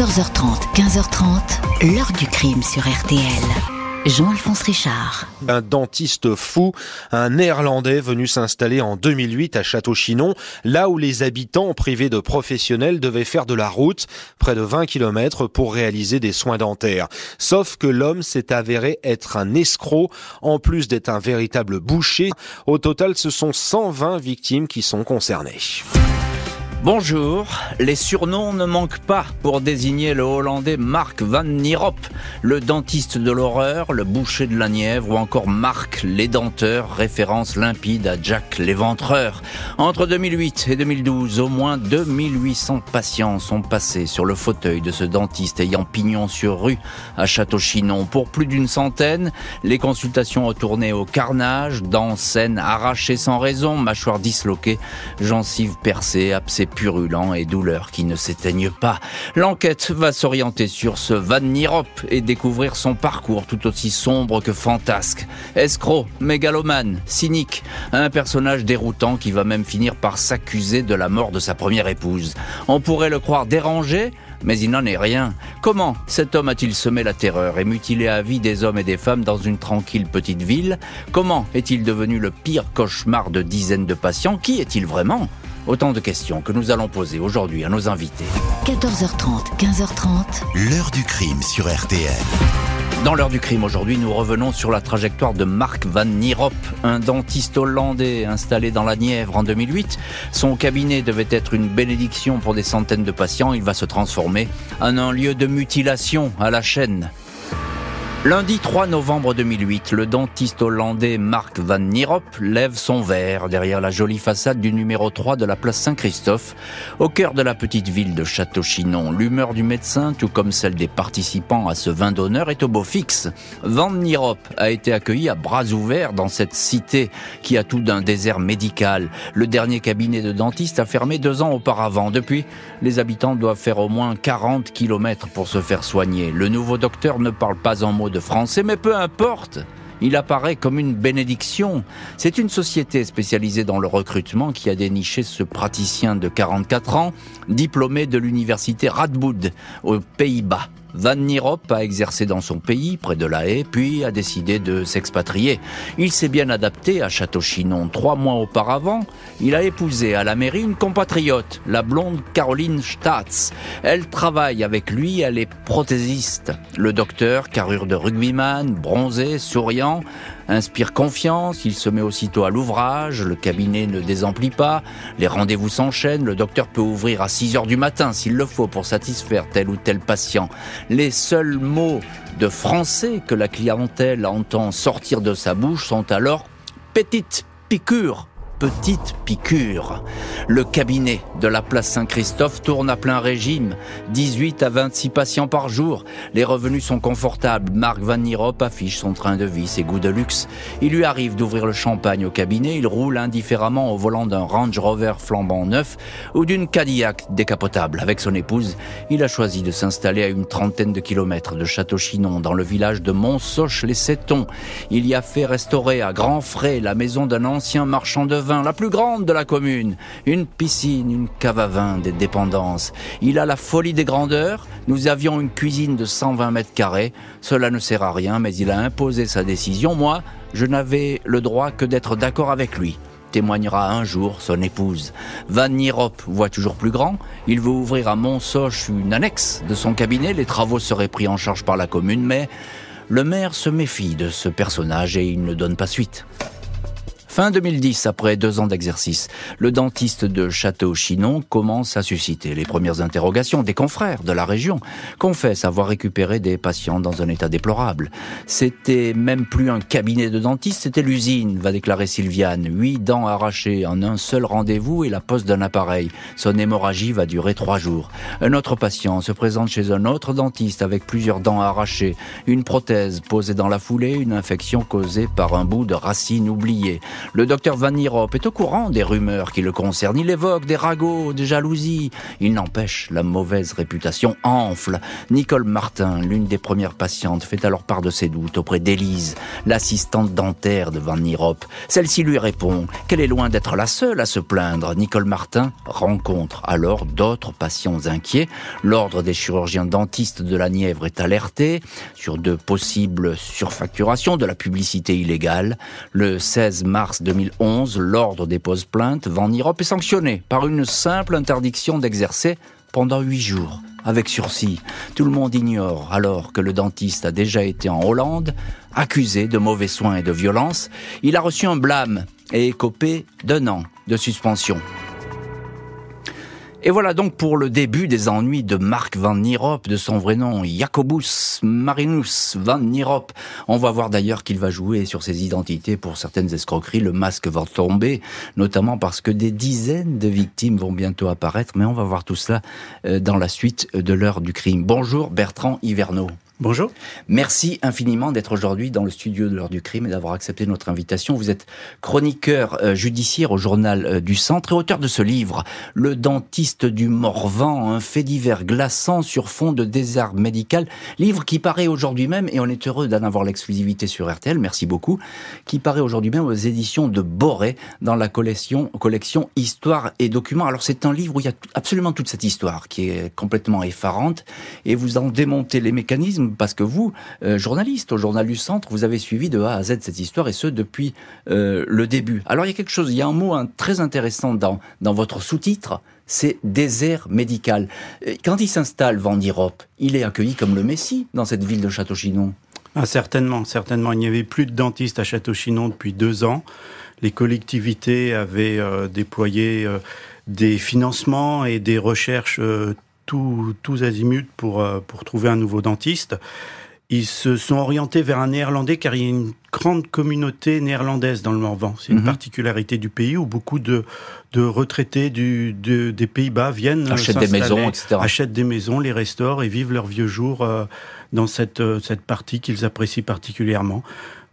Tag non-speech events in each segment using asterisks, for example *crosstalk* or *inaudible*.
14h30, 15h30, l'heure du crime sur RTL. Jean-Alphonse Richard. Un dentiste fou, un néerlandais venu s'installer en 2008 à Château-Chinon, là où les habitants privés de professionnels devaient faire de la route, près de 20 km pour réaliser des soins dentaires. Sauf que l'homme s'est avéré être un escroc, en plus d'être un véritable boucher. Au total, ce sont 120 victimes qui sont concernées. Bonjour, les surnoms ne manquent pas pour désigner le Hollandais Mark van Nierop, le dentiste de l'horreur, le boucher de la Nièvre ou encore Marc l'édenteur, référence limpide à Jack l'éventreur. Entre 2008 et 2012, au moins 2800 patients sont passés sur le fauteuil de ce dentiste ayant pignon sur rue à Château-Chinon. Pour plus d'une centaine, les consultations ont tourné au carnage, dents saines arrachées sans raison, mâchoires disloquées, gencives percées, abcès purulents et douleurs qui ne s'éteignent pas. L'enquête va s'orienter sur ce Van Nierop et découvrir son parcours tout aussi sombre que fantasque. Escroc, mégalomane, cynique, un personnage déroutant qui va même finir par s'accuser de la mort de sa première épouse. On pourrait le croire dérangé, mais il n'en est rien. Comment cet homme a-t-il semé la terreur et mutilé à vie des hommes et des femmes dans une tranquille petite ville? Comment est-il devenu le pire cauchemar de dizaines de patients? Qui est-il vraiment? Autant de questions que nous allons poser aujourd'hui à nos invités. 14h30, 15h30. L'heure du crime sur RTL. Dans l'heure du crime aujourd'hui, nous revenons sur la trajectoire de Mark Van Nierop, un dentiste hollandais installé dans la Nièvre en 2008. Son cabinet devait être une bénédiction pour des centaines de patients. Il va se transformer en un lieu de mutilation à la chaîne. Lundi 3 novembre 2008, le dentiste hollandais Mark van Nierop lève son verre derrière la jolie façade du numéro 3 de la place Saint-Christophe, au cœur de la petite ville de Château-Chinon. L'humeur du médecin, tout comme celle des participants à ce vin d'honneur, est au beau fixe. Van Nierop a été accueilli à bras ouverts dans cette cité qui a tout d'un désert médical. Le dernier cabinet de dentiste a fermé deux ans auparavant. Depuis, les habitants doivent faire au moins 40 kilomètres pour se faire soigner. Le nouveau docteur ne parle pas en mots de français, mais peu importe. Il apparaît comme une bénédiction. C'est une société spécialisée dans le recrutement qui a déniché ce praticien de 44 ans, diplômé de l'université Radboud, aux Pays-Bas. Van Nierop a exercé dans son pays, près de La Haye, puis a décidé de s'expatrier. Il s'est bien adapté à Château-Chinon. Trois mois auparavant, il a épousé à la mairie une compatriote, la blonde Caroline Staats. Elle travaille avec lui, elle est prothésiste. Le docteur, carrure de rugbyman, bronzé, souriant, inspire confiance, il se met aussitôt à l'ouvrage, le cabinet ne désemplit pas, les rendez-vous s'enchaînent, le docteur peut ouvrir à 6 heures du matin s'il le faut pour satisfaire tel ou tel patient. Les seuls mots de français que la clientèle entend sortir de sa bouche sont alors petite piqûre petite piqûre. Le cabinet de la place Saint-Christophe tourne à plein régime, 18 à 26 patients par jour. Les revenus sont confortables. Marc Van Nierop affiche son train de vie, ses goûts de luxe. Il lui arrive d'ouvrir le champagne au cabinet, il roule indifféremment au volant d'un Range Rover flambant neuf ou d'une Cadillac décapotable. Avec son épouse, il a choisi de s'installer à une trentaine de kilomètres de Château-Chinon, dans le village de Montsoche-les-Sétons. Il y a fait restaurer à grands frais la maison d'un ancien marchand de vin la plus grande de la commune. Une piscine, une cave à vin, des dépendances. Il a la folie des grandeurs. Nous avions une cuisine de 120 mètres carrés. Cela ne sert à rien, mais il a imposé sa décision. Moi, je n'avais le droit que d'être d'accord avec lui témoignera un jour son épouse. Van Nierop voit toujours plus grand. Il veut ouvrir à Montsoche une annexe de son cabinet. Les travaux seraient pris en charge par la commune, mais le maire se méfie de ce personnage et il ne donne pas suite. Fin 2010, après deux ans d'exercice, le dentiste de Château-Chinon commence à susciter les premières interrogations des confrères de la région, confesse avoir récupéré des patients dans un état déplorable. C'était même plus un cabinet de dentiste, c'était l'usine, va déclarer Sylviane. Huit dents arrachées en un seul rendez-vous et la pose d'un appareil. Son hémorragie va durer trois jours. Un autre patient se présente chez un autre dentiste avec plusieurs dents arrachées, une prothèse posée dans la foulée, une infection causée par un bout de racine oubliée. Le docteur Van Nierop est au courant des rumeurs qui le concernent. Il évoque des ragots, des jalousies. Il n'empêche, la mauvaise réputation enfle. Nicole Martin, l'une des premières patientes, fait alors part de ses doutes auprès d'Élise, l'assistante dentaire de Van Nierop. Celle-ci lui répond qu'elle est loin d'être la seule à se plaindre. Nicole Martin rencontre alors d'autres patients inquiets. L'ordre des chirurgiens dentistes de la Nièvre est alerté sur de possibles surfacturations, de la publicité illégale. Le 16 mars 2011, l'ordre dépose plainte. Van Nierop est sanctionné par une simple interdiction d'exercer pendant huit jours, avec sursis. Tout le monde ignore alors que le dentiste a déjà été en Hollande, accusé de mauvais soins et de violence. Il a reçu un blâme et écopé d'un an de suspension. Et voilà donc pour le début des ennuis de Marc Van Nierop, de son vrai nom, Jacobus Marinus Van Nierop. On va voir d'ailleurs qu'il va jouer sur ses identités pour certaines escroqueries. Le masque va tomber, notamment parce que des dizaines de victimes vont bientôt apparaître. Mais on va voir tout cela euh, dans la suite de l'heure du crime. Bonjour Bertrand Hiverneau. Bonjour. Merci infiniment d'être aujourd'hui dans le studio de l'heure du crime et d'avoir accepté notre invitation. Vous êtes chroniqueur euh, judiciaire au journal euh, du Centre et auteur de ce livre, Le dentiste du Morvan, un fait divers glaçant sur fond de désert médical. Livre qui paraît aujourd'hui même, et on est heureux d'en avoir l'exclusivité sur RTL, merci beaucoup, qui paraît aujourd'hui même aux éditions de Boré dans la collection, collection Histoire et Documents. Alors c'est un livre où il y a absolument toute cette histoire qui est complètement effarante et vous en démontez les mécanismes parce que vous, euh, journaliste au Journal du Centre, vous avez suivi de A à Z cette histoire et ce depuis euh, le début. Alors il y a quelque chose, il y a un mot très intéressant dans, dans votre sous-titre, c'est désert médical. Euh, quand il s'installe, Van il est accueilli comme le Messie dans cette ville de Château-Chinon? Ah, certainement, certainement. Il n'y avait plus de dentistes à Château-Chinon depuis deux ans. Les collectivités avaient déployé des financements et des recherches tous azimuts pour, euh, pour trouver un nouveau dentiste. Ils se sont orientés vers un néerlandais car il y a une grande communauté néerlandaise dans le Morvan. C'est une mhm. particularité du pays où beaucoup de, de retraités du, des Pays-Bas viennent achètent des maisons, etc. Achètent des maisons, les restaurent et vivent leurs vieux jours euh, dans cette, euh, cette partie qu'ils apprécient particulièrement.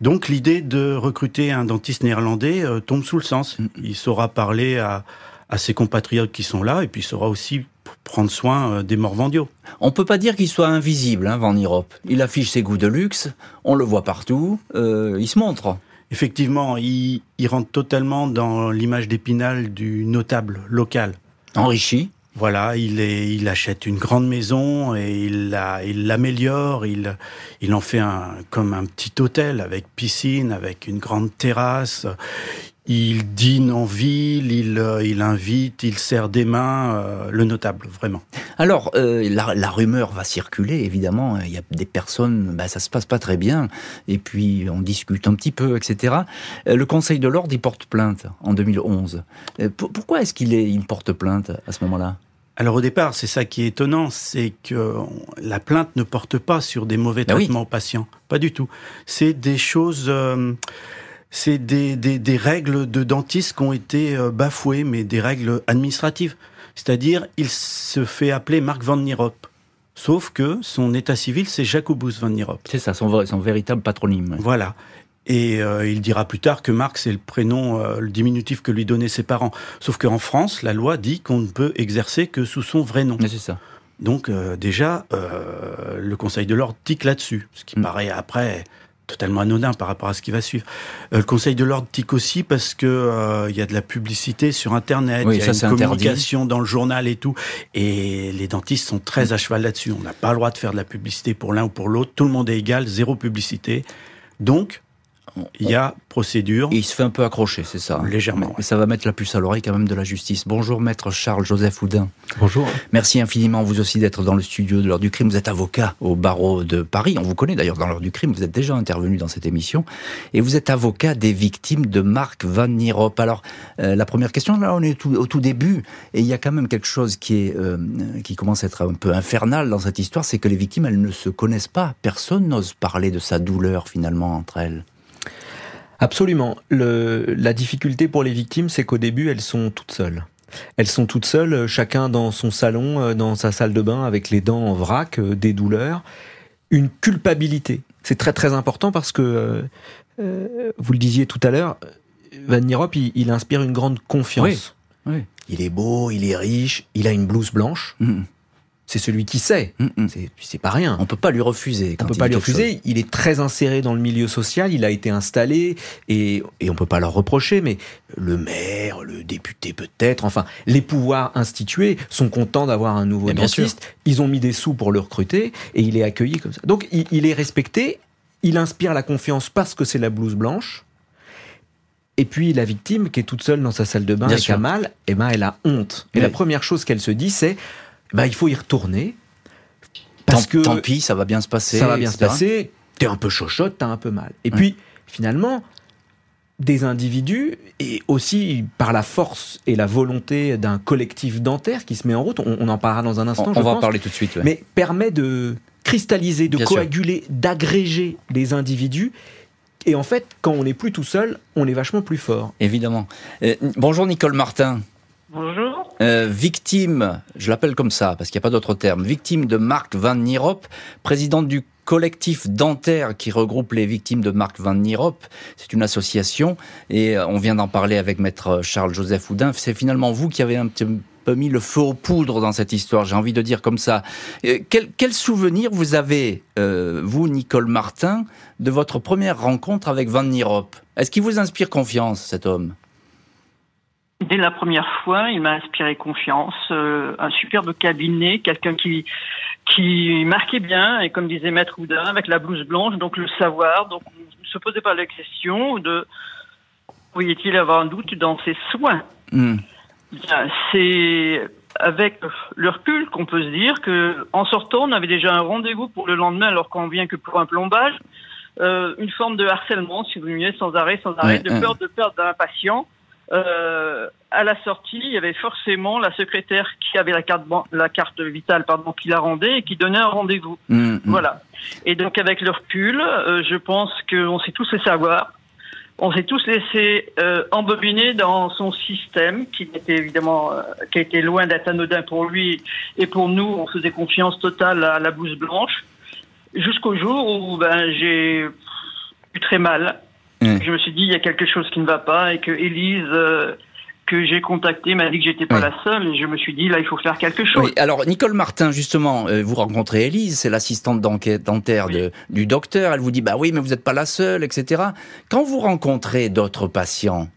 Donc l'idée de recruter un dentiste néerlandais tombe sous le sens. Mm. Il saura parler à, à ses compatriotes qui sont là et puis il saura aussi prendre soin euh, des morvandiaux. On peut pas dire qu'il soit invisible, hein, Van Nierop. Il affiche ses goûts de luxe, on le voit partout, euh, il se montre. Effectivement, il, rentre totalement dans l'image d'Épinal du notable local. Enrichi voilà, il, est, il achète une grande maison et il l'améliore, il, il en fait un, comme un petit hôtel avec piscine, avec une grande terrasse. Il dîne en ville, il, euh, il invite, il sert des mains, euh, le notable, vraiment. Alors, euh, la, rumeur va circuler, évidemment. Il y a des personnes, bah, ça se passe pas très bien, et puis on discute un petit peu, etc. Le Conseil de l'ordre, il porte plainte en 2011. pourquoi est-ce qu'il il porte plainte à ce moment-là? Alors au départ, c'est ça qui est étonnant, c'est que la plainte ne porte pas sur des mauvais ben traitements aux patients, pas du tout. C'est des choses c'est des, des, règles de dentiste qui ont été euh, bafouées, mais des règles administratives. C'est-à-dire, il se fait appeler Marc Van Nierop. Sauf que son état civil, c'est Jacobus Van Nierop. C'est ça, son, son, véritable patronyme. Voilà. Et euh, il dira plus tard que Marc, c'est le prénom, euh, le diminutif que lui donnaient ses parents. Sauf qu'en France, la loi dit qu'on ne peut exercer que sous son vrai nom. C'est ça. Donc déjà, le Conseil de l'ordre tique là-dessus, ce qui mm. paraît après totalement anodin par rapport à ce qui va suivre. Euh, le Conseil de l'ordre tique aussi parce que euh, il y a de la publicité sur Internet, il y a une communication dans le journal et tout, et les dentistes sont très à cheval là-dessus. On n'a pas le droit de faire de la publicité pour l'un ou pour l'autre. Tout le monde est égal, zéro publicité. Donc, il y a procédure. il se fait un peu accrocher, c'est ça hein. Légèrement. Mais ça va mettre la puce à l'oreille quand même de la justice. Bonjour maître Charles-Joseph Houdin. Bonjour. Merci infiniment vous aussi d'être dans le studio de l'heure du crime. Vous êtes avocat au barreau de Paris. On vous connaît d'ailleurs dans l'heure du crime. Vous êtes déjà intervenu dans cette émission. Et vous êtes avocat des victimes de Marc Van Nierop. Alors, euh, la première question, là on est au tout début. Et il y a quand même quelque chose qui, est, euh, qui commence à être un peu infernal dans cette histoire. C'est que les victimes, elles ne se connaissent pas. Personne n'ose parler de sa douleur finalement entre elles. Absolument. la difficulté pour les victimes, c'est qu'au début, elles sont toutes seules. Elles sont toutes seules, euh, chacun dans son salon, euh, dans sa salle de bain, avec les dents en vrac, euh, des douleurs, une culpabilité. C'est très très important parce que, vous le disiez tout à l'heure, Van Nierop, il, il inspire une grande confiance. Oui, oui. Il est beau, il est riche, il a une blouse blanche. Mm. C'est celui qui sait. Mm, mm. C'est- pas rien. On peut pas lui refuser. On peut il pas lui refuser. chose. Il est très inséré dans le milieu social. Il a été installé et, et on peut pas leur reprocher. Mais le maire, le député peut-être, enfin les pouvoirs institués sont contents d'avoir un nouveau dentiste. Ils ont mis des sous pour le recruter et il est accueilli comme ça. Donc il, il est respecté. Il inspire la confiance parce que c'est la blouse blanche. Et puis la victime qui est toute seule dans sa salle de bain Bien et qui a mal, eh ben elle a honte. Et Oui. la première chose qu'elle se dit, c'est bah, il faut y retourner parce tant, que tant pis, ça va bien se passer. ça va bien se passer, t'es un peu chochotte, t'as un peu mal. Et Ouais. puis, finalement, des individus, et aussi par la force et la volonté d'un collectif dentaire qui se met en route, on, on en parlera dans un On, instant, on va en parler tout de suite. ouais. mais permet de cristalliser, de Bien coaguler, d'agréger les individus. Et en fait, quand on n'est plus tout seul, on est vachement plus fort. Évidemment. Euh, bonjour Nicole Martin. Bonjour. Euh, victime, je l'appelle comme ça parce qu'il n'y a pas d'autre terme, victime de Marc Van Nierop, présidente du collectif dentaire qui regroupe les victimes de Marc Van Nierop. C'est une association et euh, on vient d'en parler avec maître Charles-Joseph Houdin. C'est finalement vous qui avez un petit peu mis le feu aux poudres dans cette histoire, j'ai envie de dire comme ça. Euh, quel, souvenir vous avez, euh, vous, Nicole Martin, de votre première rencontre avec Van Nierop Est-ce qu'il vous inspire confiance, cet homme? Dès la première fois, il m'a inspiré confiance. euh, un superbe cabinet, quelqu'un qui qui marquait bien et comme disait Maître Houdin, avec la blouse blanche, donc le savoir. Donc on ne se posait pas la question de pourriez-il avoir un doute dans ses soins. Bien, C'est avec le recul qu'on peut se dire que en sortant, on avait déjà un rendez-vous pour le lendemain, alors qu'on vient que pour un plombage. Euh, une forme de harcèlement, si vous voulez, sans arrêt, sans arrêt, Ouais, de ouais. peur de perdre un patient. Euh, à la sortie, il y avait forcément la secrétaire qui avait la carte, la carte vitale pardon, qui la rendait et qui donnait un rendez-vous. Hmm, hmm. Voilà. Et donc avec le recul, euh, je pense qu'on s'est tous laissé avoir. On s'est tous laissé euh, embobiner dans son système, qui était évidemment, euh, qui été loin d'être anodin pour lui et pour nous. On faisait confiance totale à la blouse blanche, jusqu'au jour où ben, j'ai eu très mal. Mm. Je me suis dit il y a quelque chose qui ne va pas et que Élise euh, que j'ai contactée m'a dit que j'étais pas Oui. la seule et je me suis dit là il faut faire quelque chose. Oui, alors Nicole Martin, justement, euh, vous rencontrez Élise, c'est l'assistante d'enquête dentaire de, du docteur. Elle vous dit, bah oui, mais vous n'êtes pas la seule, etc. Quand vous rencontrez d'autres patients,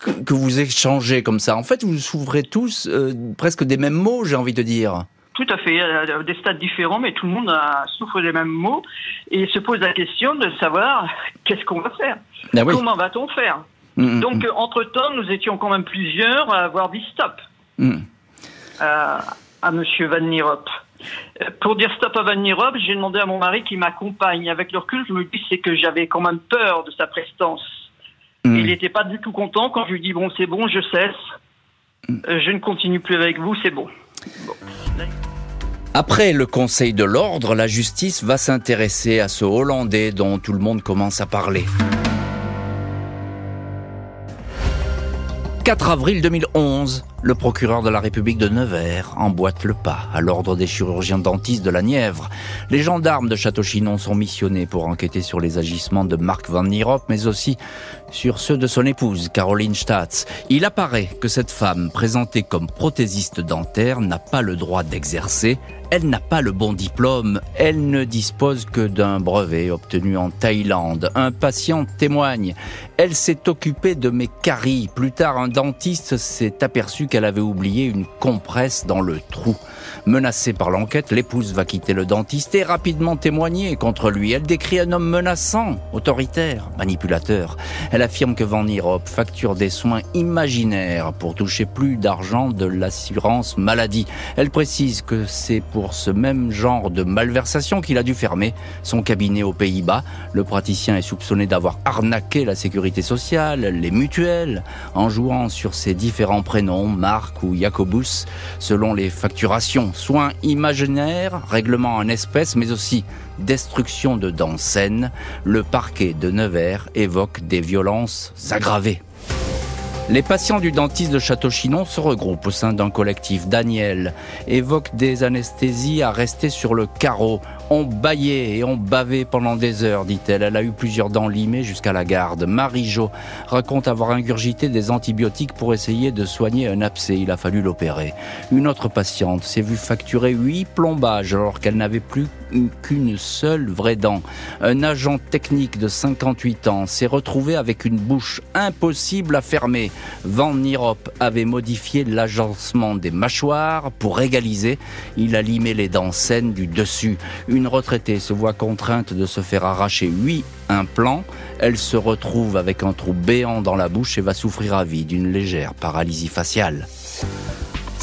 que, que vous échangez comme ça, en fait, vous souffrez tous euh, presque des mêmes mots, j'ai envie de dire. Tout à fait, à des stades différents, mais tout le monde a, souffre des mêmes mots et se pose la question de savoir qu'est-ce qu'on va faire, Ah oui. comment va-t-on faire. Mm, mm, Donc, euh, entre-temps, nous étions quand même plusieurs à avoir dit stop mm. à, à Monsieur Van Nierop. Euh, Pour dire stop à Van Nierop, j'ai demandé à mon mari qui m'accompagne. Avec le recul, je me dis c'est que j'avais quand même peur de sa prestance. Mm. Il n'était pas du tout content quand je lui dis bon c'est bon, je cesse, Euh, je ne continue plus avec vous, c'est bon. Après le Conseil de l'ordre, la justice va s'intéresser à ce Hollandais dont tout le monde commence à parler. 4 avril 2011, le procureur de la République de Nevers emboîte le pas à l'ordre des chirurgiens dentistes de la Nièvre. Les gendarmes de Château-Chinon sont missionnés pour enquêter sur les agissements de Marc Van Nierop, mais aussi sur ceux de son épouse, Caroline Statz. Il apparaît que cette femme, présentée comme prothésiste dentaire, n'a pas le droit d'exercer. Elle n'a pas le bon diplôme. Elle ne dispose que d'un brevet obtenu en Thaïlande. Un patient témoigne. Elle s'est occupée de mes caries. Plus tard, dentiste s'est aperçu qu'elle avait oublié une compresse dans le trou. Menacée par l'enquête, l'épouse va quitter le dentiste et rapidement témoigner contre lui. Elle décrit un homme menaçant, autoritaire, manipulateur. Elle affirme que Van Nierop facture des soins imaginaires pour toucher plus d'argent de l'assurance maladie. Elle précise que c'est pour ce même genre de malversation qu'il a dû fermer son cabinet aux Pays-Bas. Le praticien est soupçonné d'avoir arnaqué la sécurité sociale, les mutuelles, en jouant sur ses différents prénoms, Marc ou Jacobus, selon les facturations. Soins imaginaires, règlement en espèces, mais aussi destruction de dents saines. Le parquet de Nevers évoque des violences aggravées. Les patients du dentiste de Château-Chinon se regroupent au sein d'un collectif. Daniel évoque des anesthésies à rester sur le carreau. On baillait et on bavait pendant des heures, dit-elle. Elle a eu plusieurs dents limées jusqu'à la garde. Marie-Jo raconte avoir ingurgité des antibiotiques pour essayer de soigner un abcès. Il a fallu l'opérer. Une autre patiente s'est vue facturer huit plombages alors qu'elle n'avait plus qu'une seule vraie dent. Un agent technique de 58 ans s'est retrouvé avec une bouche impossible à fermer. Van Nirop avait modifié l'agencement des mâchoires pour égaliser. Il a limé les dents saines du dessus. Retraitée se voit contrainte de se faire arracher 8 implants. Elle se retrouve avec un trou béant dans la bouche et va souffrir à vie d'une légère paralysie faciale.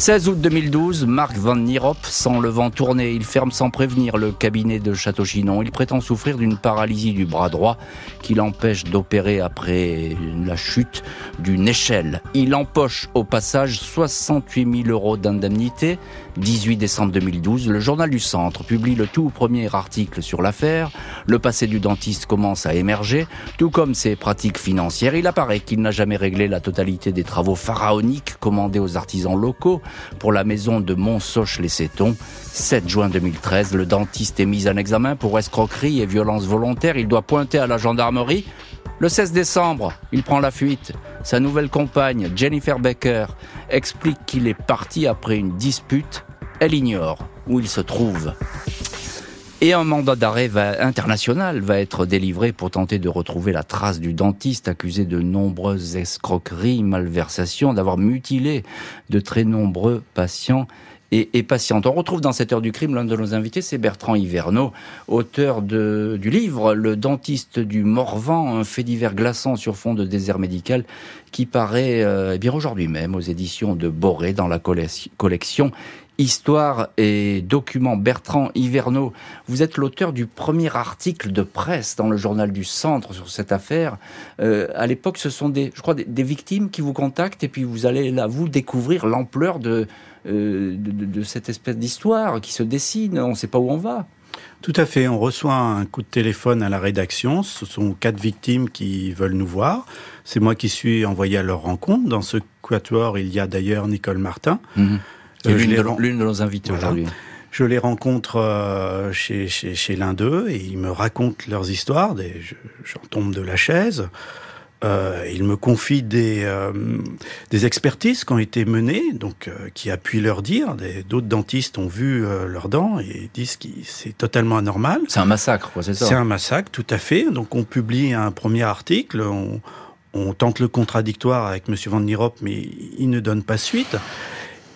16 août 2012, Marc Van Nierop sent le vent tourner. Il ferme sans prévenir le cabinet de Château-Chinon. Il prétend souffrir d'une paralysie du bras droit qui l'empêche d'opérer après la chute d'une échelle. Il empoche au passage 68 000 euros d'indemnité. 18 décembre 2012, le journal du Centre publie le tout premier article sur l'affaire. Le passé du dentiste commence à émerger, tout comme ses pratiques financières. Il apparaît qu'il n'a jamais réglé la totalité des travaux pharaoniques commandés aux artisans locaux pour la maison de Montsoche-les-Sétons. 7 juin 2013, le dentiste est mis en examen pour escroquerie et violence volontaire. Il doit pointer à la gendarmerie. Le 16 décembre, il prend la fuite. Sa nouvelle compagne, Jennifer Baker, explique qu'il est parti après une dispute. Elle ignore où il se trouve. Et un mandat d'arrêt international va être délivré pour tenter de retrouver la trace du dentiste accusé de nombreuses escroqueries, malversations, d'avoir mutilé de très nombreux patients et, patiente. On retrouve dans cette heure du crime l'un de nos invités, c'est Bertrand Hiverneau, auteur de, du livre Le dentiste du Morvan, un fait divers glaçant sur fond de désert médical qui paraît euh, eh bien aujourd'hui même aux éditions de Boré dans la collection Histoire et documents. Bertrand Hiverneau, vous êtes l'auteur du premier article de presse dans le journal du Centre sur cette affaire. Euh, à l'époque, ce sont des, je crois, des, victimes qui vous contactent et puis vous allez là, vous découvrir l'ampleur de, euh, de, cette espèce d'histoire qui se dessine. On ne sait pas où on va. Tout à fait. On reçoit un coup de téléphone à la rédaction. Ce sont quatre victimes qui veulent nous voir. C'est moi qui suis envoyé à leur rencontre. Dans ce quatuor, il y a d'ailleurs Nicole Martin. Mhm. Euh, l'une de, nos invités aujourd'hui. Je les rencontre euh, chez, chez, l'un d'eux et ils me racontent leurs histoires. J'en tombe de la chaise. Euh, il me confie des, euh, des expertises qui ont été menées, donc euh, qui appuient leur dire. D'autres dentistes ont vu euh, leurs dents et disent que c'est totalement anormal. C'est un massacre, c'est ça C'est un massacre, tout à fait. Donc on publie un premier article, on, on tente le contradictoire avec M. Van Nierop, mais il ne donne pas suite.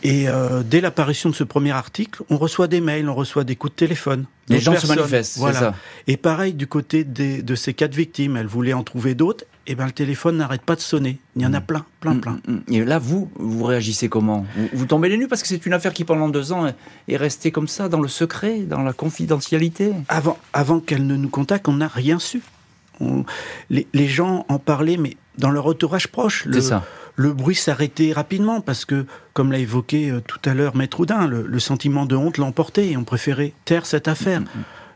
Et euh, dès l'apparition de ce premier article, on reçoit des mails, on reçoit des coups de téléphone. Les gens se manifestent, voilà. ça. Et pareil du côté des, de ces quatre victimes, elles voulaient en trouver d'autres. Eh ben le téléphone n'arrête pas de sonner. Il y en a mm. plein, plein, mm, plein. Mm, et là, vous, vous réagissez comment? Vous, tombez les nues parce que c'est une affaire qui pendant deux ans est restée comme ça, dans le secret, dans la confidentialité? Avant, avant qu'elle ne nous contacte, on n'a rien su. les, les, gens en parlaient, mais dans leur entourage proche. C'est ça le bruit s'arrêtait rapidement parce que, comme l'a évoqué euh, tout à l'heure Maître Oudin, le, sentiment de honte l'emportait et on préférait taire cette affaire. Mm.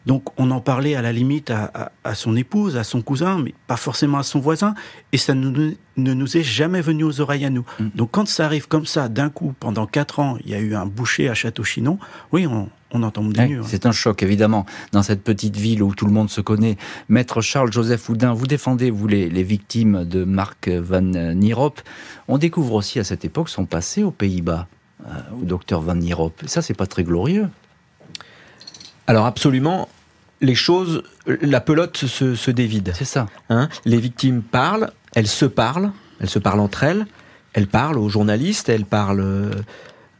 Donc on en parlait à la limite à, son épouse, à son cousin, mais pas forcément à son voisin, et ça ne, nous est jamais venu aux oreilles à nous. Donc quand ça arrive comme ça, d'un coup, pendant quatre ans, il y a eu un boucher à Château-Chinon, oui, on, on entend des hein. C'est un choc, évidemment, dans cette petite ville où tout le monde se connaît. Maître Charles-Joseph Houdin, vous défendez, vous, les, victimes de Marc Van Nierop. On découvre aussi à cette époque son passé aux Pays-Bas, euh, au docteur Van Nierop. Ça, c'est pas très glorieux. Alors, absolument. Les choses, la pelote se, dévide. C'est ça. Hein les victimes parlent, elles se parlent, elles se parlent entre elles, elles parlent aux journalistes, elles parlent euh,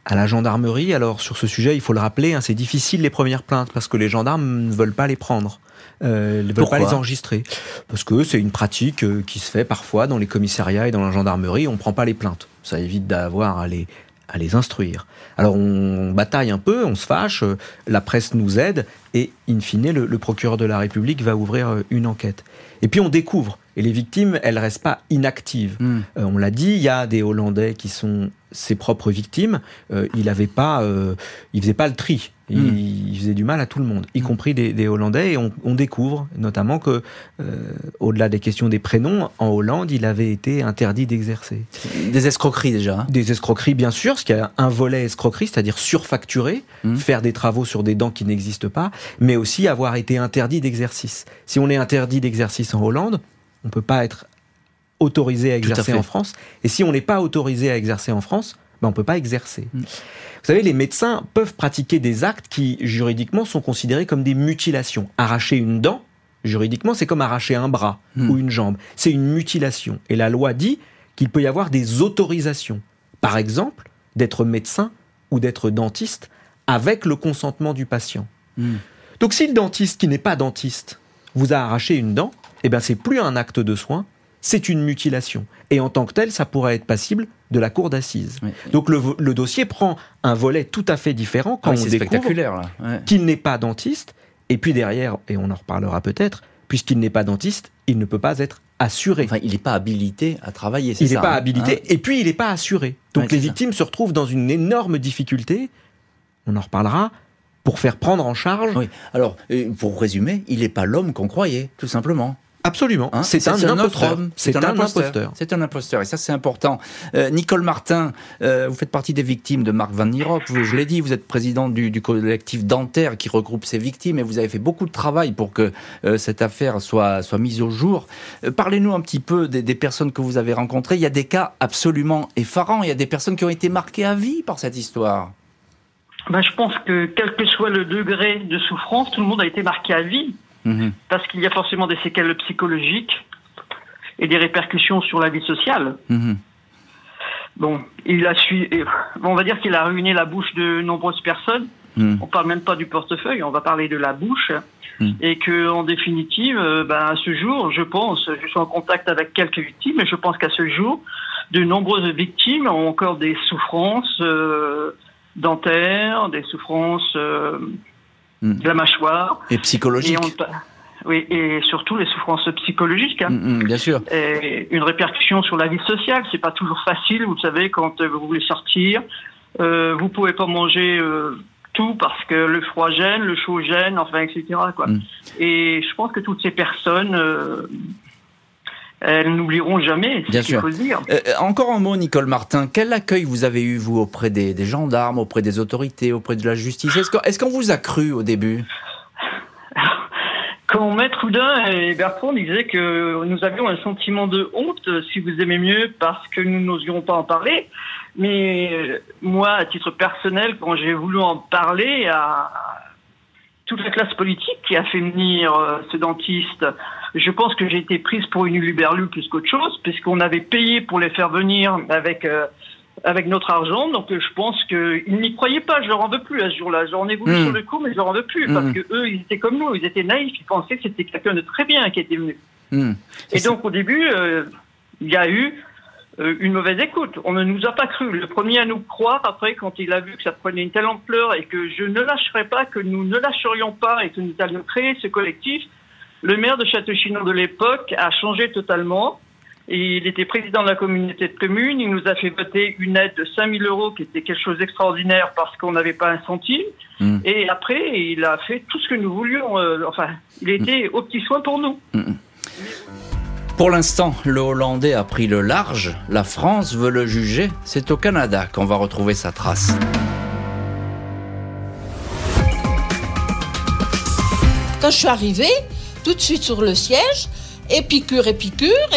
à la gendarmerie. Alors sur ce sujet, il faut le rappeler, hein, c'est difficile les premières plaintes parce que les gendarmes ne veulent pas les prendre. Euh, ne veulent pas les enregistrer parce que c'est une pratique euh, qui se fait parfois dans les commissariats et dans la gendarmerie. On prend pas les plaintes, ça évite d'avoir à les à les instruire. Alors on bataille un peu, on se fâche, euh, la presse nous aide et in fine le, procureur de la République va ouvrir euh, une enquête. Et puis on découvre Et les victimes, elles restent pas inactives. Hmm. Euh, on l'a dit, il y a des Hollandais qui sont ses propres victimes. Euh, il avait pas, euh, il faisait pas le tri. Il, Hmm. il faisait du mal à tout le monde, y compris des, des Hollandais. Et on, on découvre notamment que, au-delà des questions des prénoms, en Hollande, il avait été interdit d'exercer. Des escroqueries déjà. hein. Des escroqueries, bien sûr, parce qu'il y a un volet escroquerie, c'est-à-dire surfacturer, faire des travaux sur des dents qui n'existent pas, mais aussi avoir été interdit d'exercice. Si on est interdit d'exercice en Hollande, on peut pas être autorisé à exercer en France. Et si on n'est pas autorisé à exercer en France, ben on peut pas exercer. Mhm. Vous savez, les médecins peuvent pratiquer des actes qui, juridiquement, sont considérés comme des mutilations. Arracher une dent, juridiquement, c'est comme arracher un bras Mhm. ou une jambe. C'est une mutilation. Et la loi dit qu'il peut y avoir des autorisations. Par exemple, d'être médecin ou d'être dentiste avec le consentement du patient. Hmm. Donc si le dentiste qui n'est pas dentiste vous a arraché une dent, eh ben c'est plus un acte de soin, c'est une mutilation. Et en tant que tel, ça pourrait être passible de la cour d'assises. Oui. Donc le, dossier prend un volet tout à fait différent quand Ah on c'est découvre spectaculaire là. Ouais. qu'il n'est pas dentiste, et puis derrière, et on en reparlera peut-être, puisqu'il n'est pas dentiste, il ne peut pas être assuré. Enfin, il n'est pas habilité à travailler. c'est il n'est ça, pas hein, habilité, hein. et puis il n'est pas assuré. Donc Ouais, les ça. victimes se retrouvent dans une énorme difficulté, on en reparlera, pour faire prendre en charge. Oui. Alors, pour résumer, il n'est pas l'homme qu'on croyait, tout simplement. Absolument, Hein c'est un, autre imposteur. homme. C'est un, imposteur. C'est un imposteur, et ça c'est important. Euh, Nicole Martin, euh, vous faites partie des victimes de Marc Van Nierop. Vous- Je l'ai dit, vous êtes président du, du collectif dentaire qui regroupe ces victimes, et vous avez fait beaucoup de travail pour que euh, cette affaire soit, soit mise au jour. Euh, Parlez-nous un petit peu des, des personnes que vous avez rencontrées. Il y a des cas absolument effarants. Il y a des personnes qui ont été marquées à vie par cette histoire. Ben, je pense que quel que soit le degré de souffrance, tout le monde a été marqué à vie, Mhm. parce qu'il y a forcément des séquelles psychologiques et des répercussions sur la vie sociale. Mhm. Bon, il a su, on va dire qu'il a ruiné la bouche de nombreuses personnes. Mhm. On parle même pas du portefeuille, on va parler de la bouche. Mm. Et que, en définitive, euh, ben, à ce jour, je pense, je suis en contact avec quelques victimes, et je pense qu'à ce jour, de nombreuses victimes ont encore des souffrances euh, dentaires, des souffrances euh, Mm. de la mâchoire, Et psychologique. on- oui, et surtout les souffrances psychologiques. hein. Mhm, bien sûr. Et une répercussion sur la vie sociale. C'est pas toujours facile, vous savez, quand euh, vous voulez sortir, euh, vous pouvez pas manger euh, tout parce que le froid gêne, le chaud gêne, enfin, etc. Quoi. Mm. Et je pense que toutes ces personnes, euh, elles n'oublieront jamais. c'est Bien ce qu'il faut dire. Euh, encore un mot, Nicole Martin. Quel accueil vous avez eu, vous, auprès des, des gendarmes, auprès des autorités, auprès de la justice? Est-ce qu'on est-ce qu'on vous a cru au début? *laughs* Quand Maître Houdin et Bertrand disaient que nous avions un sentiment de honte, si vous aimez mieux, parce que nous n'osions pas en parler. Mais euh, moi, à titre personnel, quand j'ai voulu en parler à toute la classe politique qui a fait venir euh, ce dentiste, je pense que j'ai été prise pour une uluberlue plus qu'autre chose, puisqu'on avait payé pour les faire venir avec euh, avec notre argent. Donc euh, je pense qu'ils n'y croyaient pas. Je leur en veux plus à ce jour-là. J'en ai voulu Mm. sur le coup, mais je leur en veux plus parce que eux, ils étaient comme nous. Ils étaient naïfs. Ils pensaient que c'était quelqu'un de très bien qui était venu. Hmm. Et donc au début, euh, il y a eu une mauvaise écoute. On ne nous a pas cru. Le premier à nous croire, après, quand il a vu que ça prenait une telle ampleur et que je ne lâcherais pas, que nous ne lâcherions pas et que nous allions créer ce collectif, le maire de Château-Chinon de l'époque a changé totalement. Il était président de la communauté de communes. Il nous a fait voter une aide de 5000 euros, qui était quelque chose d'extraordinaire parce qu'on n'avait pas un centime. Mm. Et après, il a fait tout ce que nous voulions. euh, enfin, il était au petit soin pour nous. Pour l'instant, le Hollandais a pris le large. La France veut le juger. C'est au Canada qu'on va retrouver sa trace. Quand je suis arrivée, tout de suite sur le siège, et piqûre, et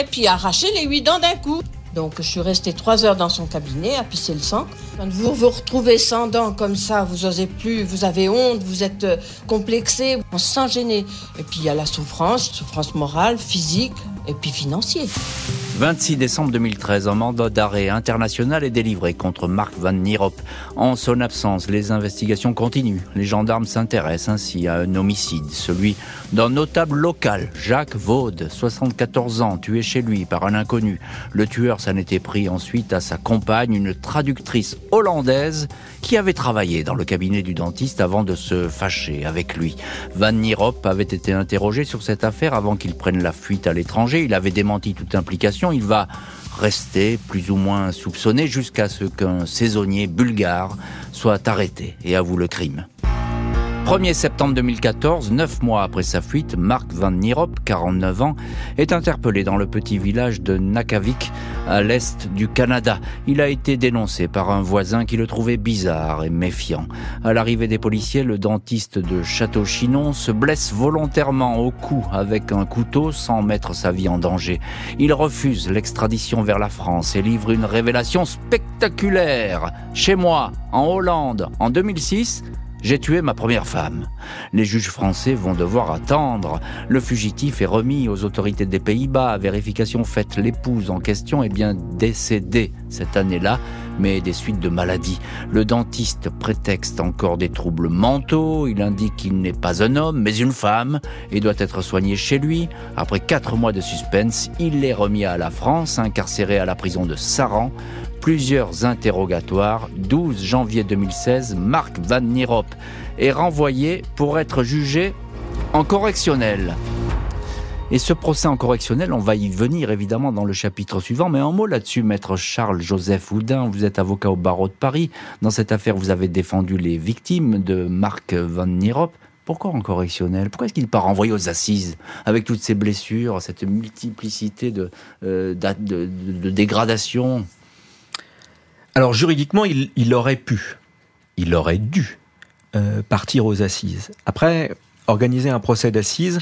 puis arracher les huit dents d'un coup. Donc je suis restée trois heures dans son cabinet à pisser le sang. Quand vous vous retrouvez sans dents comme ça, vous osez plus, vous avez honte, vous êtes euh, complexé, on se sent gêné. Et puis il y a la souffrance, souffrance morale, physique, et puis financière. 26 décembre 2013, un mandat d'arrêt international est délivré contre Marc Van Nierop. En son absence, les investigations continuent. Les gendarmes s'intéressent ainsi à un homicide, celui d'un notable local, Jacques Vaud, 74 ans, tué chez lui par un inconnu. Le tueur s'en était pris ensuite à sa compagne, une traductrice hollandaise qui avait travaillé dans le cabinet du dentiste avant de se fâcher avec lui. Van Nierop avait été interrogé sur cette affaire avant qu'il prenne la fuite à l'étranger. Il avait démenti toute implication. Il va rester plus ou moins soupçonné jusqu'à ce qu'un saisonnier bulgare soit arrêté. Et avoue le crime. 1er septembre 2014, neuf mois après sa fuite, Mark Van Nierop, 49 ans, est interpellé dans le petit village de Nakavik, à l'est du Canada. Il a été dénoncé par un voisin qui le trouvait bizarre et méfiant. À l'arrivée des policiers, le dentiste de Château-Chinon se blesse volontairement au cou avec un couteau sans mettre sa vie en danger. Il refuse l'extradition vers la France et livre une révélation spectaculaire. Chez moi, en Hollande, en 2006, j'ai tué ma première femme. Les juges français vont devoir attendre. Le fugitif est remis aux autorités des Pays-Bas. Vérification faite, l'épouse en question est bien décédée cette année-là, mais des suites de maladies. Le dentiste prétexte encore des troubles mentaux. Il indique qu'il n'est pas un homme, mais une femme, et doit être soigné chez lui. Après quatre mois de suspense, il est remis à la France, incarcéré à la prison de Saran plusieurs interrogatoires. 12 janvier 2016, Marc Van Nierop est renvoyé pour être jugé en correctionnel. Et ce procès en correctionnel, on va y venir évidemment dans le chapitre suivant, mais un mot là-dessus, maître Charles-Joseph Houdin, vous êtes avocat au barreau de Paris. Dans cette affaire, vous avez défendu les victimes de Marc Van Nierop. Pourquoi en correctionnel? Pourquoi est-ce qu'il pas renvoyé aux assises avec toutes ces blessures, cette multiplicité de, euh, de, de dégradation? Alors juridiquement, il, aurait pu, il aurait dû euh, partir aux assises. Après, organiser un procès d'assises,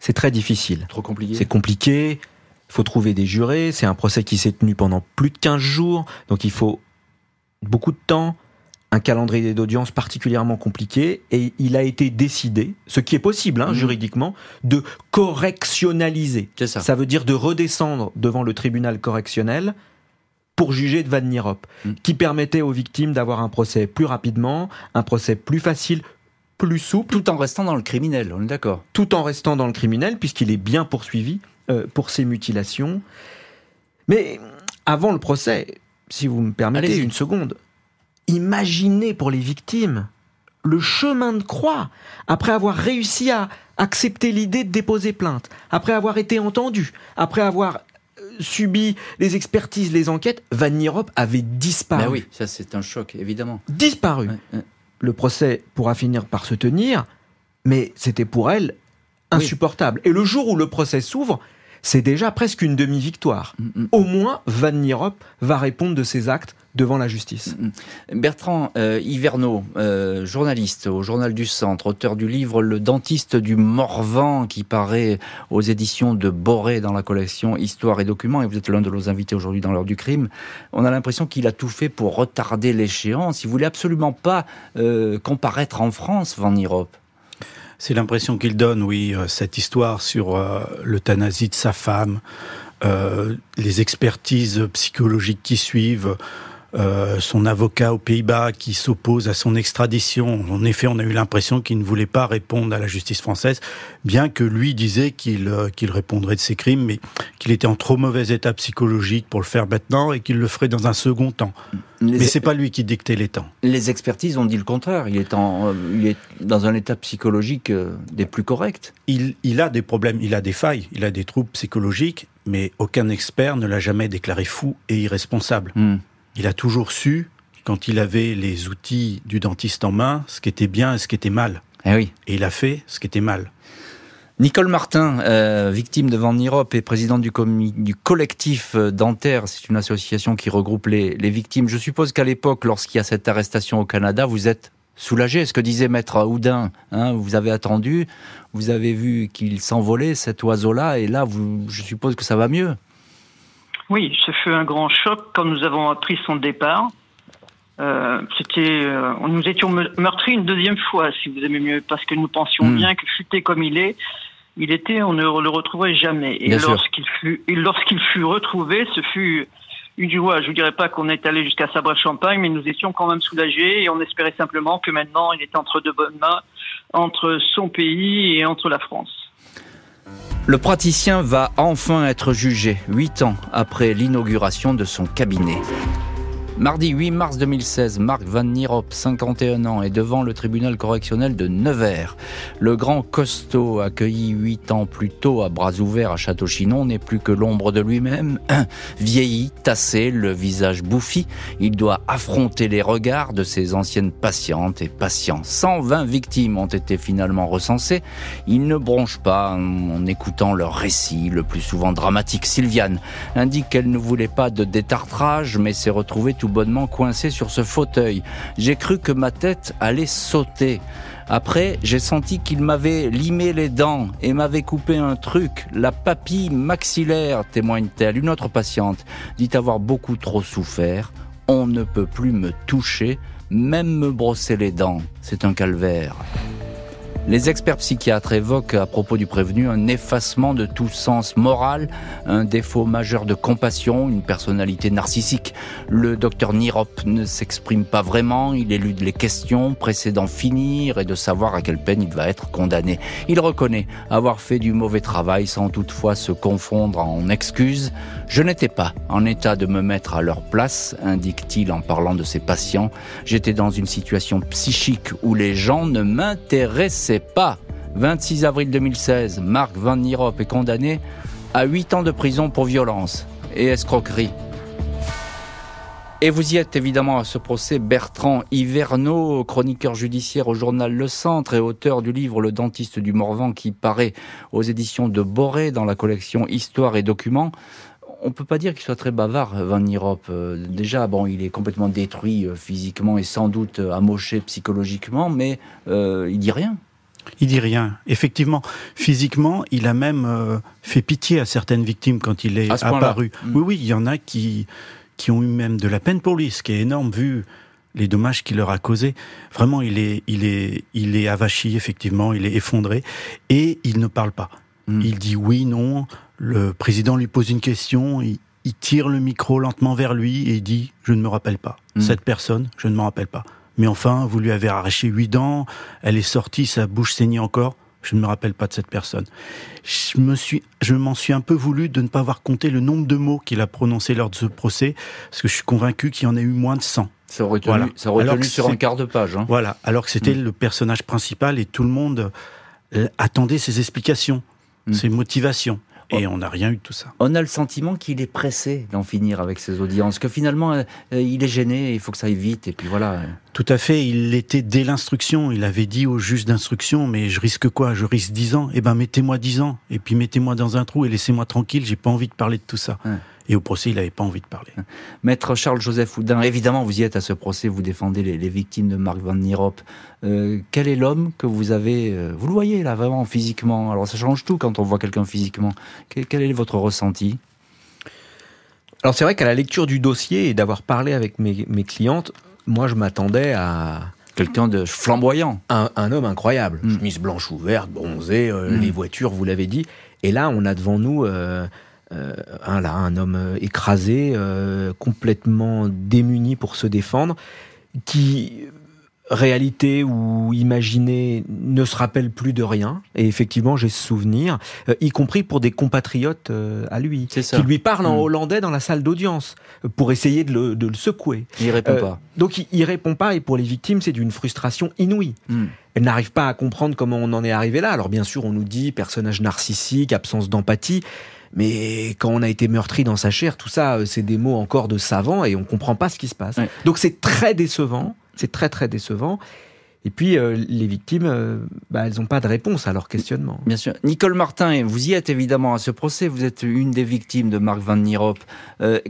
c'est très difficile. Trop compliqué. C'est compliqué. Il faut trouver des jurés. C'est un procès qui s'est tenu pendant plus de 15 jours. Donc il faut beaucoup de temps, un calendrier d'audience particulièrement compliqué. Et il a été décidé, ce qui est possible hein, mmh. juridiquement, de correctionnaliser. Ça. ça veut dire de redescendre devant le tribunal correctionnel pour juger de Van Nierop, mm. qui permettait aux victimes d'avoir un procès plus rapidement, un procès plus facile, plus souple. Tout en restant dans le criminel, on est d'accord. Tout en restant dans le criminel, puisqu'il est bien poursuivi euh, pour ses mutilations. Mais avant le procès, si vous me permettez une seconde, imaginez pour les victimes le chemin de croix après avoir réussi à accepter l'idée de déposer plainte, après avoir été entendu, après avoir subi les expertises, les enquêtes, Van Nierop avait disparu. Ben oui, ça c'est un choc, évidemment. Disparu. Le procès pourra finir par se tenir, mais c'était pour elle insupportable. Et le jour où le procès s'ouvre, c'est déjà presque une demi-victoire. Mm, mm. Au moins, Van Nierop va répondre de ses actes devant la justice. Mm, Bertrand euh, euh, journaliste au Journal du Centre, auteur du livre Le dentiste du Morvan qui paraît aux éditions de Boré dans la collection Histoire et Documents, et vous êtes l'un de nos invités aujourd'hui dans l'heure du crime. On a l'impression qu'il a tout fait pour retarder l'échéance. Il voulait absolument pas euh, comparaître en France, Van Nierop. C'est l'impression qu'il donne, oui, euh, cette histoire sur euh, l'euthanasie de sa femme, euh, les expertises psychologiques qui suivent, euh, son avocat aux Pays-Bas qui s'oppose à son extradition. En effet, on a eu l'impression qu'il ne voulait pas répondre à la justice française, bien que lui disait qu'il euh, qu'il répondrait de ses crimes, mais qu'il était en trop mauvais état psychologique pour le faire maintenant et qu'il le ferait dans un second temps. mais c'est pas lui qui dictait les temps. Les expertises ont dit le contraire. Il est, en, euh, il est dans un état psychologique des plus corrects. Il, il a des problèmes, il a des failles, il a des troubles psychologiques, mais aucun expert ne l'a jamais déclaré fou et irresponsable. Hmm il a toujours su, quand il avait les outils du dentiste en main, ce qui était bien et ce qui était mal. Eh oui. Et il a fait ce qui était mal. Nicole Martin, euh, victime de Van Nierop et présidente du, du collectif euh, dentaire, c'est une association qui regroupe les, victimes. Je suppose qu'à l'époque, lorsqu'il y a cette arrestation au Canada, vous êtes soulagé. Ce que disait Maître Houdin, hein, vous avez attendu, vous avez vu qu'il s'envolait, cet oiseau-là, et là, vous, je suppose que ça va mieux. Oui, ce fut un grand choc quand nous avons appris son départ. Euh, c'était, euh, nous étions meurtris une deuxième fois, si vous aimez mieux, parce que nous pensions hmm. bien que chuté comme il est, il était, on ne le retrouverait jamais. Et lorsqu'il fut, et lorsqu'il fut retrouvé, ce fut une joie. Je vous dirais pas qu'on est allé jusqu'à Sabre-Champagne, mais nous étions quand même soulagés et on espérait simplement que maintenant il était entre de bonnes mains, entre son pays et entre la France. Le praticien va enfin être jugé, huit ans après l'inauguration de son cabinet. Mardi 8 mars 2016, Marc Van Nierop, 51 ans, est devant le tribunal correctionnel de Nevers. Le grand costaud, accueilli huit ans plus tôt à bras ouverts à Château-Chinon, n'est plus que l'ombre de lui-même. *clears throat* Vieilli, tassé, le visage bouffi, il doit affronter les regards de ses anciennes patientes et patients. 120 victimes ont été finalement recensées. Il ne bronche pas en écoutant leur récit, le plus souvent dramatique. Sylviane indique qu'elle ne voulait pas de détartrage, mais s'est retrouvée tout bonnement coincé sur ce fauteuil. J'ai cru que ma tête allait sauter. Après, j'ai senti qu'il m'avait limé les dents et m'avait coupé un truc, la papille maxillaire, témoigne-t-elle. Une autre patiente dit avoir beaucoup trop souffert. On ne peut plus me toucher, même me brosser les dents. C'est un calvaire. Les experts psychiatres évoquent à propos du prévenu un effacement de tout sens moral, un défaut majeur de compassion, une personnalité narcissique. Le docteur Nirop ne s'exprime pas vraiment, il élude les questions, d'en finir et de savoir à quelle peine il va être condamné. Il reconnaît avoir fait du mauvais travail sans toutefois se confondre en excuses. Je n'étais pas en état de me mettre à leur place, indique-t-il en parlant de ses patients. J'étais dans une situation psychique où les gens ne m'intéressaient pas. 26 avril 2016, Marc Van Nierop est condamné à 8 ans de prison pour violence et escroquerie. Et vous y êtes évidemment à ce procès Bertrand Hiverneau, chroniqueur judiciaire au journal Le Centre et auteur du livre Le dentiste du Morvan qui paraît aux éditions de Boré dans la collection Histoire et Documents. On peut pas dire qu'il soit très bavard, Van Nierop. Euh, déjà, bon, il est complètement détruit euh, physiquement et sans doute amoché psychologiquement, mais euh, il dit rien. Il dit rien. Effectivement, physiquement, il a même euh, fait pitié à certaines victimes quand il est apparu. Mm. Oui, oui, il y en a qui, qui ont eu même de la peine pour lui, ce qui est énorme vu les dommages qu'il leur a causés. Vraiment, il est, il est, il est avachi, effectivement, il est effondré, et il ne parle pas. Mm. Il dit oui, non. Le président lui pose une question, il, tire le micro lentement vers lui et il dit je ne me rappelle pas. Mm. Cette personne, je ne me rappelle pas. Mais enfin, vous lui avez arraché huit dents, elle est sortie, sa bouche saignait encore. Je ne me rappelle pas de cette personne. Je me suis, je m'en suis un peu voulu de ne pas avoir compté le nombre de mots qu'il a prononcés lors de ce procès, parce que je suis convaincu qu'il y en a eu moins de 100. Ça aurait tenu, ça aurait tenu sur un quart de page. Hein. Voilà, alors que c'était mm. le personnage principal et tout le monde euh, attendait ses explications, mm. ses motivations. Et on n'a rien eu de tout ça. On a le sentiment qu'il est pressé d'en finir avec ses audiences, que finalement euh, il est gêné, il faut que ça aille vite, et puis voilà. Tout à fait, il l'était dès l'instruction. Il avait dit au juge d'instruction, mais je risque quoi? Je risque 10 ans? Eh ben mettez-moi 10 ans, et puis mettez-moi dans un trou et laissez-moi tranquille, j'ai pas envie de parler de tout ça. Et au procès, il n'avait pas envie de parler. *laughs* Maître Charles-Joseph Houdin, évidemment, vous y êtes à ce procès, vous défendez les, victimes de Marc Van Nierop. Euh, quel est l'homme que vous avez euh, Vous le voyez là, vraiment, physiquement? Alors ça change tout quand on voit quelqu'un physiquement. Quel, est votre ressenti? Alors c'est vrai qu'à la lecture du dossier et d'avoir parlé avec mes, clientes, moi je m'attendais à quelqu'un de flamboyant. Un, homme incroyable. Mm. Chemise blanche ouverte, bronzée, euh, mm. les voitures, vous l'avez dit. Et là, on a devant nous euh, un, là, un homme euh, écrasé, euh, complètement démuni pour se défendre, qui réalité ou imaginé ne se rappelle plus de rien. Et effectivement, j'ai ce souvenir, y compris pour des compatriotes à lui, qui lui parlent en hmm. hollandais dans la salle d'audience pour essayer de le, secouer. Il répond pas. Donc il, il, répond pas et pour les victimes, c'est d'une frustration inouïe. Hmm. Elles n'arrivent pas à comprendre comment on en est arrivé là. Alors bien sûr, on nous dit personnage narcissique, absence d'empathie. Mais quand on a été meurtri dans sa chair, tout ça, euh, c'est des mots encore de savants et on comprend pas ce qui se passe. Donc c'est très décevant, c'est très très décevant. Et puis euh, les victimes, euh, bah, elles n'ont pas de réponse à leur questionnement. Bien sûr. Nicole Martin, vous y êtes évidemment à ce procès. Vous êtes une des victimes de Marc Van Nierop.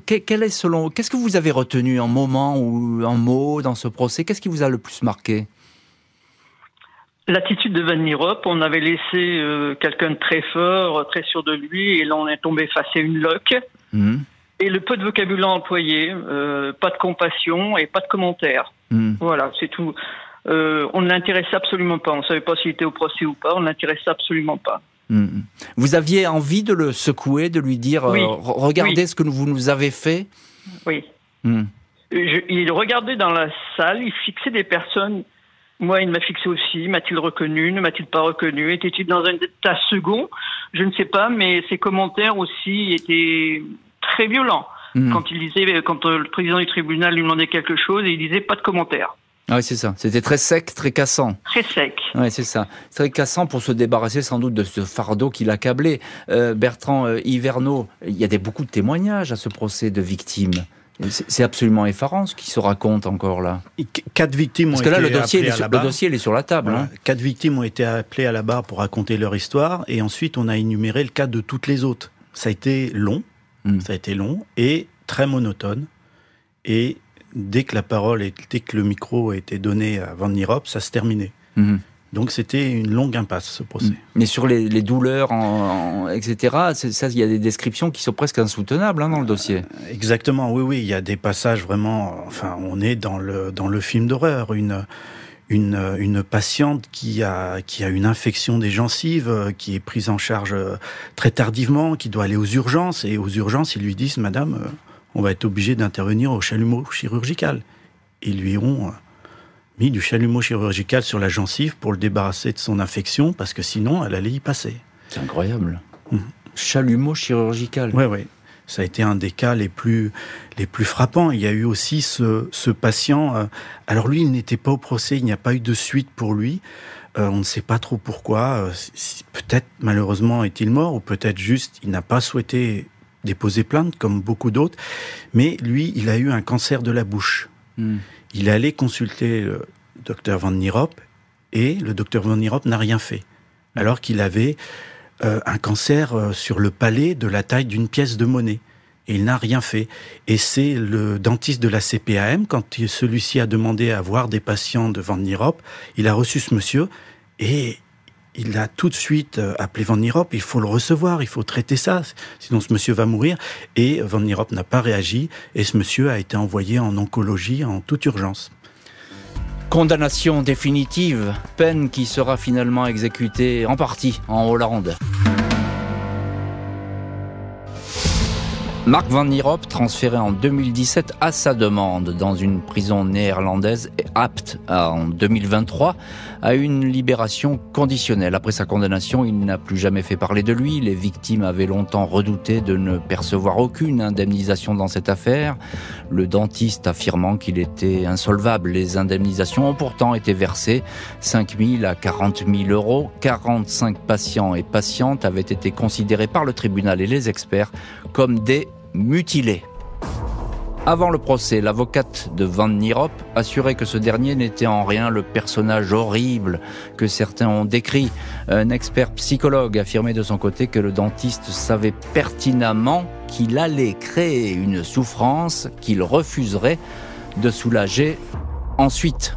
quel est selon, qu'est-ce que vous avez retenu en moment ou en mot dans ce procès? Qu'est-ce qui vous a le plus marqué? L'attitude de Van Nierop, on avait laissé euh, quelqu'un de très fort, très sûr de lui, et là on est tombé face à une loque. Mhm. Et le peu de vocabulaire employé, euh, pas de compassion et pas de commentaires. Mhm. Voilà, c'est tout. Euh, on ne l'intéressait absolument pas. On ne savait pas s'il était au procès ou pas. On ne l'intéressait absolument pas. Hmm. Vous aviez envie de le secouer, de lui dire Oui. regardez Oui. ce que vous nous avez fait Oui. Hmm. Je- il regardait dans la salle, il fixait des personnes. Moi, il m'a fixé aussi. M'a-t-il reconnu Ne m'a-t-il pas reconnu Était-il dans un état second? Je ne sais pas, mais ses commentaires aussi étaient très violents. Hmm. Quand il disait, quand euh, le président du tribunal lui demandait quelque chose, il disait pas de commentaires. Ah oui, c'est ça. C'était très sec, très cassant. Très sec. Ouais, c'est ça. Très cassant pour se débarrasser sans doute de ce fardeau qui l'accablait. Euh, Bertrand euh, Hiverneau, il y a des, beaucoup de témoignages à ce procès de victimes. C'est absolument effarant ce qui se raconte encore là. Quatre victimes Parce ont là, été le dossier, est sur, le barre. dossier, il est sur la table. Voilà. hein. Quatre victimes ont été appelées à la barre pour raconter leur histoire, et ensuite on a énuméré le cas de toutes les autres. Ça a été long, Mm. ça a été long et très monotone. Et dès que la parole et dès que le micro a été donné à Van Nierop, ça se terminait. Mhm. Donc c'était une longue impasse ce procès. Mais sur les, les douleurs, en, en- etc., ça, il y a des descriptions qui sont presque insoutenables hein, dans le dossier. Exactement, oui, oui, il y a des passages vraiment. Enfin, on est dans le dans le film d'horreur. Une une une patiente qui a qui a une infection des gencives, euh, qui est prise en charge euh, très tardivement, qui doit aller aux urgences et aux urgences ils lui disent, Madame, euh, on va être obligé d'intervenir au chalumeau chirurgical. Ils lui ont euh, mis du chalumeau chirurgical sur la gencive pour le débarrasser de son infection parce que sinon elle allait y passer. C'est incroyable. Mhm. Chalumeau chirurgical. Oui, oui. Ça a été un des cas les plus, les plus frappants. Il y a eu aussi ce, ce patient. euh, alors lui, il n'était pas au procès, il n'y a pas eu de suite pour lui. Euh, on ne sait pas trop pourquoi. Euh, si- peut-être malheureusement est-il mort, ou peut-être juste il n'a pas souhaité déposer plainte comme beaucoup d'autres. Mais lui, il a eu un cancer de la bouche. Hmm. Il allé consulter le docteur Van Nierop et le docteur Van Nierop n'a rien fait. Alors qu'il avait euh, un cancer euh, sur le palais de la taille d'une pièce de monnaie. Et il n'a rien fait. Et c'est le dentiste de la CPAM, quand celui-ci a demandé à voir des patients de Van Nierop, il a reçu ce monsieur et il a tout de suite euh, appelé Van Nierop, il faut le recevoir, il faut traiter ça, sinon ce monsieur va mourir. Et Van Nierop n'a pas réagi et ce monsieur a été envoyé en oncologie en toute urgence. Condamnation définitive, peine qui sera finalement exécutée en partie en Hollande. Mark Van Nierop, transféré en 2017 à sa demande dans une prison néerlandaise et apte en 2023 à une libération conditionnelle. Après sa condamnation, il n'a plus jamais fait parler de lui. Les victimes avaient longtemps redouté de ne percevoir aucune indemnisation dans cette affaire. Le dentiste affirmant qu'il était insolvable. Les indemnisations ont pourtant été versées 5 000 à 40 000 euros. 45 patients et patientes avaient été considérés par le tribunal et les experts comme des mutilés. Avant le procès, l'avocate de Van Nierop assurait que ce dernier n'était en rien le personnage horrible que certains ont décrit. Un expert psychologue affirmait de son côté que le dentiste savait pertinemment qu'il allait créer une souffrance qu'il refuserait de soulager ensuite.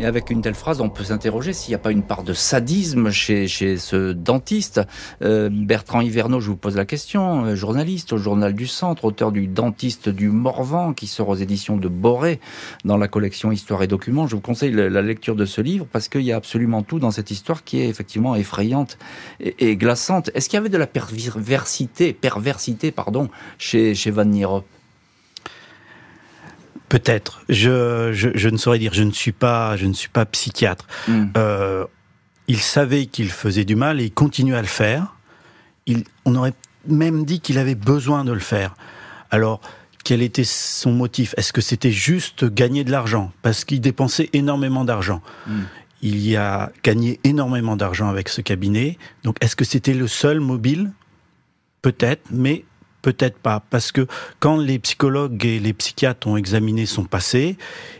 Et avec une telle phrase, on peut s'interroger s'il n'y a pas une part de sadisme chez, ce dentiste. Euh, Bertrand Hiverneau, je vous pose la question, euh, journaliste au Journal du Centre, auteur du Dentiste du Morvan, qui sort aux éditions de Boré dans la collection Histoire et Documents. Je vous conseille la, lecture de ce livre parce qu'il y a absolument tout dans cette histoire qui est effectivement effrayante et, et glaçante. Est-ce qu'il y avait de la perversité, perversité pardon, chez, chez Van Nierop Peut-être. Je, je, je ne saurais dire. Je ne suis pas, je ne suis pas psychiatre. Hmm. Euh, il savait qu'il faisait du mal et il continuait à le faire. Il, on aurait même dit qu'il avait besoin de le faire. Alors, quel était son motif? Est-ce que c'était juste gagner de l'argent? Parce qu'il dépensait énormément d'argent. Mm. Il y a gagné énormément d'argent avec ce cabinet. Donc, est-ce que c'était le seul mobile? Peut-être, mais peut-être pas. Parce que quand les psychologues et les psychiatres ont examiné son passé,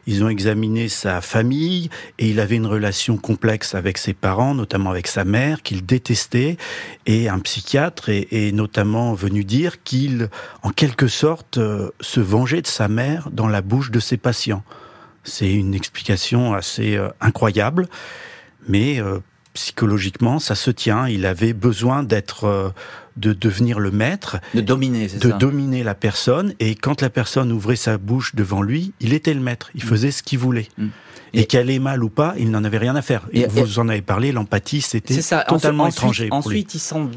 ils ont examiné sa famille et il avait une relation complexe avec ses parents, notamment avec sa mère, qu'il détestait. Et un psychiatre est, notamment venu dire qu'il, en quelque sorte, euh, se vengeait de sa mère dans la bouche de ses patients. C'est une explication assez euh, incroyable, mais euh, psychologiquement, ça se tient. Il avait besoin d'être, euh, de devenir le maître, De dominer, c'est de ça dominer la personne. Et quand la personne ouvrait sa bouche devant lui, il était le maître. Il Mm. faisait ce qu'il voulait. Mm. Et, qu'elle ait mal ou pas, il n'en avait rien à faire. Et, vous en avez parlé, l'empathie, c'était totalement étranger. ensuite, il semble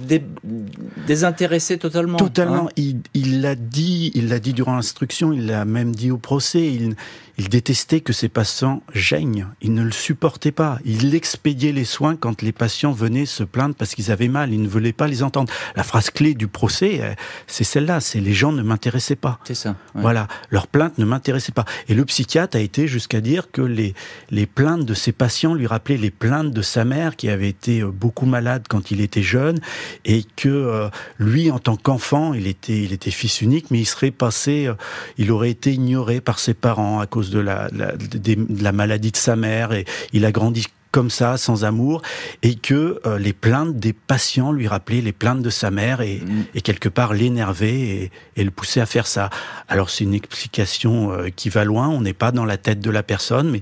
désintéressé totalement. Totalement. Hein. il l'a dit, il l'a dit durant l'instruction, il l'a même dit au procès. Il, il détestait que ses patients gênent. Il ne le supportait pas. Il expédiait les soins quand les patients venaient se plaindre parce qu'ils avaient mal. Il ne voulait pas les entendre. La phrase clé du procès, euh, c'est celle-là. C'est les gens ne m'intéressaient pas. C'est ça. Voilà. Leurs plaintes ne m'intéressaient pas. Et le psychiatre a été jusqu'à dire que les, les plaintes de ses patients lui rappelaient les plaintes de sa mère qui avait été euh, beaucoup malade quand il était jeune et que euh, lui, en tant qu'enfant, il était, il était fils unique, mais il serait passé, il aurait été ignoré par ses parents à cause de la, maladie de sa mère et il a grandi comme ça, sans amour, et que euh, les plaintes des patients lui rappelaient les plaintes de sa mère et, mm. quelque part l'énervaient et, le poussaient à faire ça. Alors c'est une explication euh, qui va loin, on n'est pas dans la tête de la personne, mais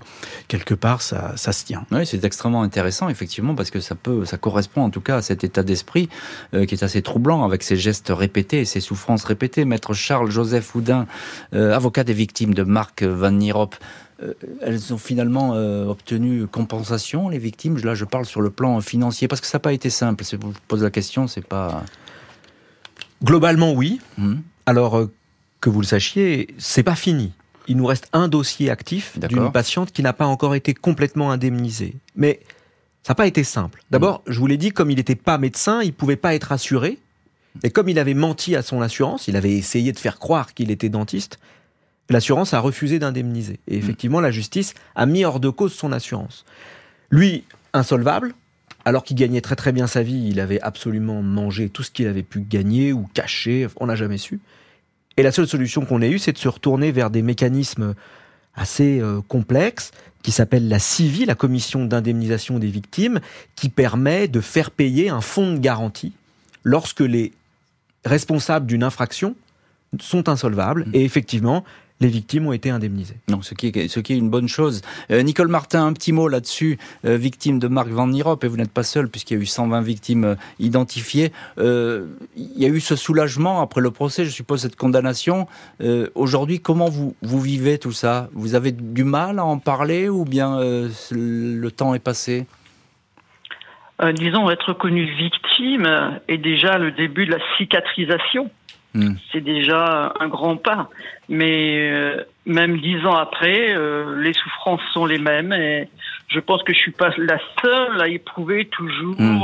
quelque part ça, ça se tient. Oui, c'est extrêmement intéressant effectivement parce que ça peut, ça correspond en tout cas à cet état d'esprit euh, qui est assez troublant avec ces gestes répétés et ces souffrances répétées. Maître Charles Joseph Houdin, avocat des victimes de Marc Van Nierop. Euh, elles ont finalement euh, obtenu compensation, les victimes. Là, je parle sur le plan financier, parce que ça n'a pas été simple. Je vous pose la question, c'est pas. Globalement, oui. Hum. Alors, euh, que vous le sachiez, c'est pas fini. Il nous reste un dossier actif d'une patiente qui n'a pas encore été complètement indemnisée. Mais ça n'a pas été simple. D'abord, hum. je vous l'ai dit, comme il n'était pas médecin, il ne pouvait pas être assuré. Et comme il avait menti à son assurance, il avait essayé de faire croire qu'il était dentiste, l'assurance a refusé d'indemniser. Et effectivement, la justice a mis hors de cause son assurance. Lui, insolvable, alors qu'il gagnait très très bien sa vie, il avait absolument mangé tout ce qu'il avait pu gagner ou cacher, on n'a jamais su. Et la seule solution qu'on ait eue, c'est de se retourner vers des mécanismes assez euh, complexes qui s'appellent la CIVI, la commission d'indemnisation des victimes, qui permet de faire payer un fonds de garantie lorsque les responsables d'une infraction sont insolvables. Mmh. Et effectivement, les victimes ont été indemnisées. Non, ce qui est, ce qui est une bonne chose. Euh, Nicole Martin, un petit mot là-dessus. Euh, victime de Marc Van Nierop, et vous n'êtes pas seul puisqu'il y a eu 120 victimes euh, identifiées. il y a eu ce soulagement après le procès, je suppose, cette condamnation. Aujourd'hui, comment vous, vous vivez tout ça? Vous avez du mal à en parler ou bien le temps est passé? Disons, être reconnu victime est déjà le début de la cicatrisation. Hmm. C'est déjà un grand pas. Mais euh, même dix ans après, euh, les souffrances sont les mêmes. Et je pense que je suis pas la seule à éprouver toujours hmm.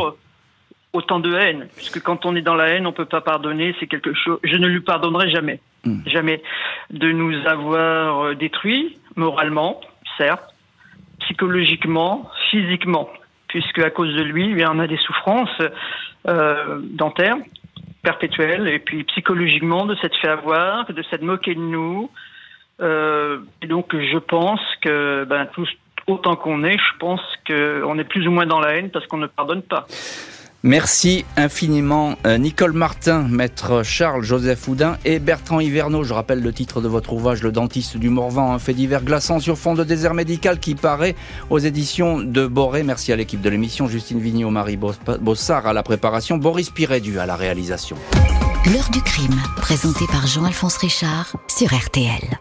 autant de haine. Puisque quand on est dans la haine, on peut pas pardonner. C'est quelque chose. Je ne lui pardonnerai jamais, hmm. jamais, de nous avoir euh, détruits moralement, certes, psychologiquement, physiquement, puisque à cause de lui, en a des souffrances euh, dentaires perpétuelle et puis psychologiquement de s'être fait avoir, de s'être moqué de nous. Euh, et donc je pense que ben, autant qu'on est, je pense qu'on est plus ou moins dans la haine parce qu'on ne pardonne pas. Merci infiniment euh, Nicole Martin, maître Charles Joseph Houdin et Bertrand Hiverneau. Je rappelle le titre de votre ouvrage Le dentiste du Morvan, un fait divers glaçant sur fond de désert médical qui paraît aux éditions de Boré. Merci à l'équipe de l'émission, Justine Vignot, Marie Bossard à la préparation, Boris Pirédu à la réalisation. L'heure du crime, présenté par Jean-Alphonse Richard sur RTL.